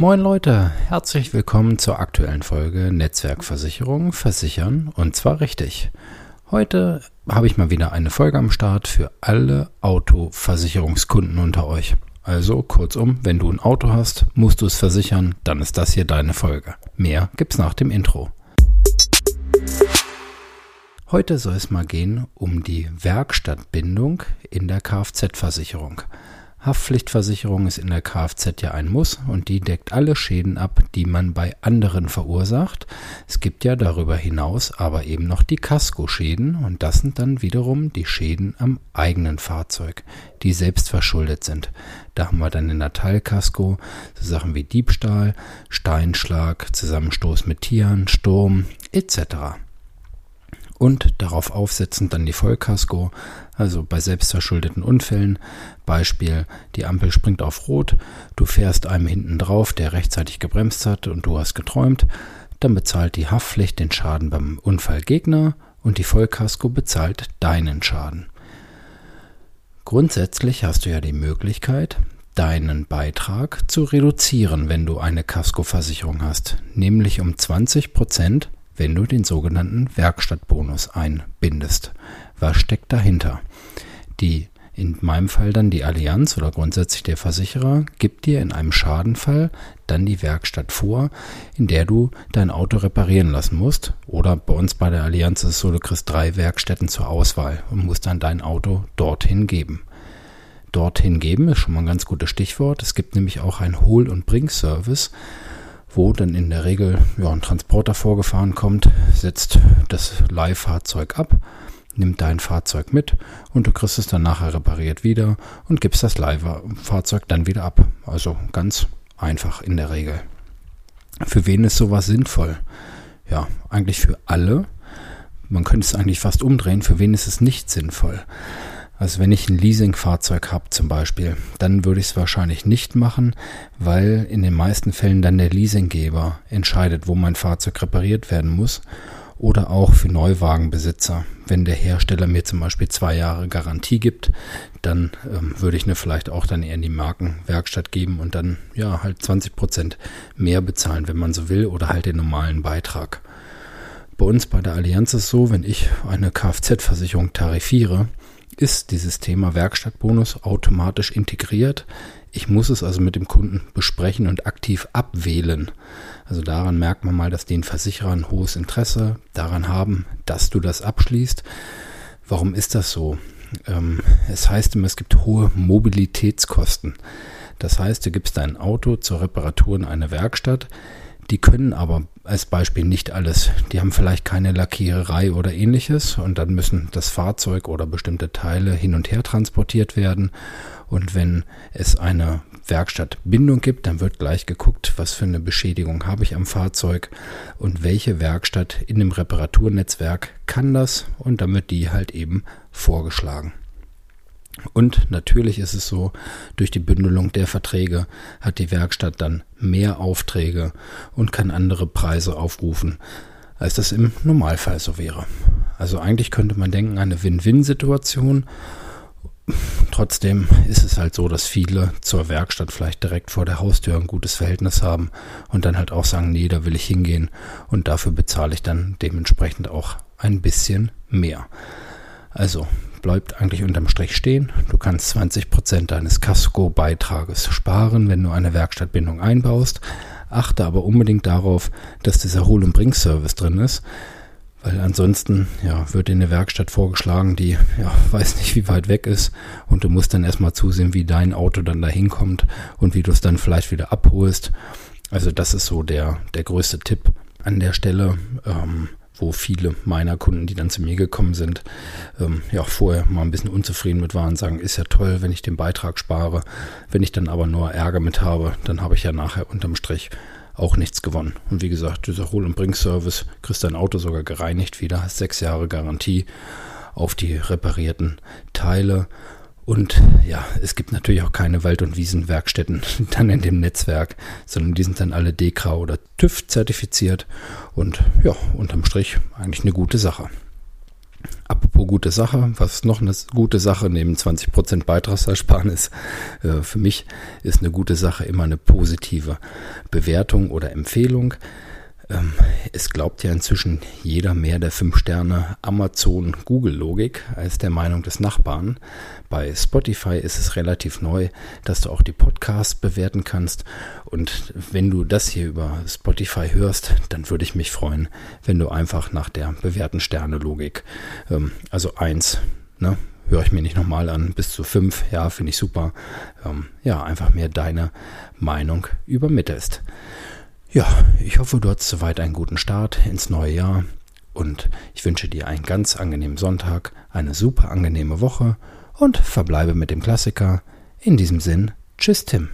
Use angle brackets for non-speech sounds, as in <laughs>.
Moin Leute, herzlich willkommen zur aktuellen Folge Netzwerkversicherung versichern und zwar richtig. Heute habe ich mal wieder eine Folge am Start für alle Autoversicherungskunden unter euch. Also kurzum, wenn du ein Auto hast, musst du es versichern, dann ist das hier deine Folge. Mehr gibt's nach dem Intro. Heute soll es mal gehen um die Werkstattbindung in der Kfz-Versicherung. Haftpflichtversicherung ist in der Kfz ja ein Muss und die deckt alle Schäden ab, die man bei anderen verursacht. Es gibt ja darüber hinaus aber eben noch die Kaskoschäden und das sind dann wiederum die Schäden am eigenen Fahrzeug, die selbst verschuldet sind. Da haben wir dann in der Teilkasko so Sachen wie Diebstahl, Steinschlag, Zusammenstoß mit Tieren, Sturm etc und darauf aufsetzend dann die Vollkasko, also bei selbstverschuldeten Unfällen. Beispiel, die Ampel springt auf Rot, du fährst einem hinten drauf, der rechtzeitig gebremst hat und du hast geträumt, dann bezahlt die Haftpflicht den Schaden beim Unfallgegner und die Vollkasko bezahlt deinen Schaden. Grundsätzlich hast du ja die Möglichkeit, deinen Beitrag zu reduzieren, wenn du eine Kaskoversicherung hast, nämlich um 20 Prozent wenn du den sogenannten Werkstattbonus einbindest. Was steckt dahinter? Die in meinem Fall dann die Allianz oder grundsätzlich der Versicherer gibt dir in einem Schadenfall dann die Werkstatt vor, in der du dein Auto reparieren lassen musst. Oder bei uns bei der Allianz ist es so, du kriegst drei Werkstätten zur Auswahl und musst dann dein Auto dorthin geben. Dorthin geben ist schon mal ein ganz gutes Stichwort. Es gibt nämlich auch einen Hol- und Bringservice wo dann in der Regel ja, ein Transporter vorgefahren kommt, setzt das Leihfahrzeug ab, nimmt dein Fahrzeug mit und du kriegst es dann nachher repariert wieder und gibst das Leihfahrzeug dann wieder ab. Also ganz einfach in der Regel. Für wen ist sowas sinnvoll? Ja, eigentlich für alle. Man könnte es eigentlich fast umdrehen. Für wen ist es nicht sinnvoll? Also wenn ich ein Leasingfahrzeug habe zum Beispiel, dann würde ich es wahrscheinlich nicht machen, weil in den meisten Fällen dann der Leasinggeber entscheidet, wo mein Fahrzeug repariert werden muss. Oder auch für Neuwagenbesitzer. Wenn der Hersteller mir zum Beispiel zwei Jahre Garantie gibt, dann ähm, würde ich mir vielleicht auch dann eher in die Markenwerkstatt geben und dann ja halt 20 Prozent mehr bezahlen, wenn man so will, oder halt den normalen Beitrag. Bei uns bei der Allianz ist es so, wenn ich eine Kfz-Versicherung tarifiere, ist dieses Thema Werkstattbonus automatisch integriert. Ich muss es also mit dem Kunden besprechen und aktiv abwählen. Also daran merkt man mal, dass den Versicherer ein hohes Interesse daran haben, dass du das abschließt. Warum ist das so? Ähm, es heißt immer, es gibt hohe Mobilitätskosten. Das heißt, du gibst dein Auto zur Reparatur in eine Werkstatt, die können aber als Beispiel nicht alles. Die haben vielleicht keine Lackiererei oder ähnliches und dann müssen das Fahrzeug oder bestimmte Teile hin und her transportiert werden. Und wenn es eine Werkstattbindung gibt, dann wird gleich geguckt, was für eine Beschädigung habe ich am Fahrzeug und welche Werkstatt in dem Reparaturnetzwerk kann das und dann wird die halt eben vorgeschlagen. Und natürlich ist es so, durch die Bündelung der Verträge hat die Werkstatt dann mehr Aufträge und kann andere Preise aufrufen, als das im Normalfall so wäre. Also eigentlich könnte man denken, eine Win-Win-Situation. Trotzdem ist es halt so, dass viele zur Werkstatt vielleicht direkt vor der Haustür ein gutes Verhältnis haben und dann halt auch sagen, nee, da will ich hingehen und dafür bezahle ich dann dementsprechend auch ein bisschen mehr. Also bleibt eigentlich unterm Strich stehen. Du kannst 20% deines Casco-Beitrages sparen, wenn du eine Werkstattbindung einbaust. Achte aber unbedingt darauf, dass dieser Hol- und Bring-Service drin ist. Weil ansonsten ja, wird dir eine Werkstatt vorgeschlagen, die ja, weiß nicht, wie weit weg ist. Und du musst dann erstmal zusehen, wie dein Auto dann da hinkommt und wie du es dann vielleicht wieder abholst. Also das ist so der, der größte Tipp an der Stelle. Ähm, wo viele meiner Kunden, die dann zu mir gekommen sind, ähm, ja vorher mal ein bisschen unzufrieden mit waren, sagen, ist ja toll, wenn ich den Beitrag spare. Wenn ich dann aber nur Ärger mit habe, dann habe ich ja nachher unterm Strich auch nichts gewonnen. Und wie gesagt, dieser Hol- und Bring-Service, kriegst dein Auto sogar gereinigt wieder, hast sechs Jahre Garantie auf die reparierten Teile und ja, es gibt natürlich auch keine Wald- und Wiesenwerkstätten <laughs> dann in dem Netzwerk, sondern die sind dann alle DEKRA oder TÜV zertifiziert und ja, unterm Strich eigentlich eine gute Sache. Apropos gute Sache, was noch eine gute Sache neben 20% Beitragsersparnis? Äh, für mich ist eine gute Sache immer eine positive Bewertung oder Empfehlung. Ähm, es glaubt ja inzwischen jeder mehr der 5 Sterne Amazon Google Logik als der Meinung des Nachbarn. Bei Spotify ist es relativ neu, dass du auch die Podcasts bewerten kannst. Und wenn du das hier über Spotify hörst, dann würde ich mich freuen, wenn du einfach nach der bewährten Sterne Logik, ähm, also 1, ne, höre ich mir nicht nochmal an, bis zu 5, ja, finde ich super, ähm, ja, einfach mir deine Meinung übermittelst. Ja, ich hoffe, du hast soweit einen guten Start ins neue Jahr und ich wünsche dir einen ganz angenehmen Sonntag, eine super angenehme Woche und verbleibe mit dem Klassiker. In diesem Sinn, tschüss Tim.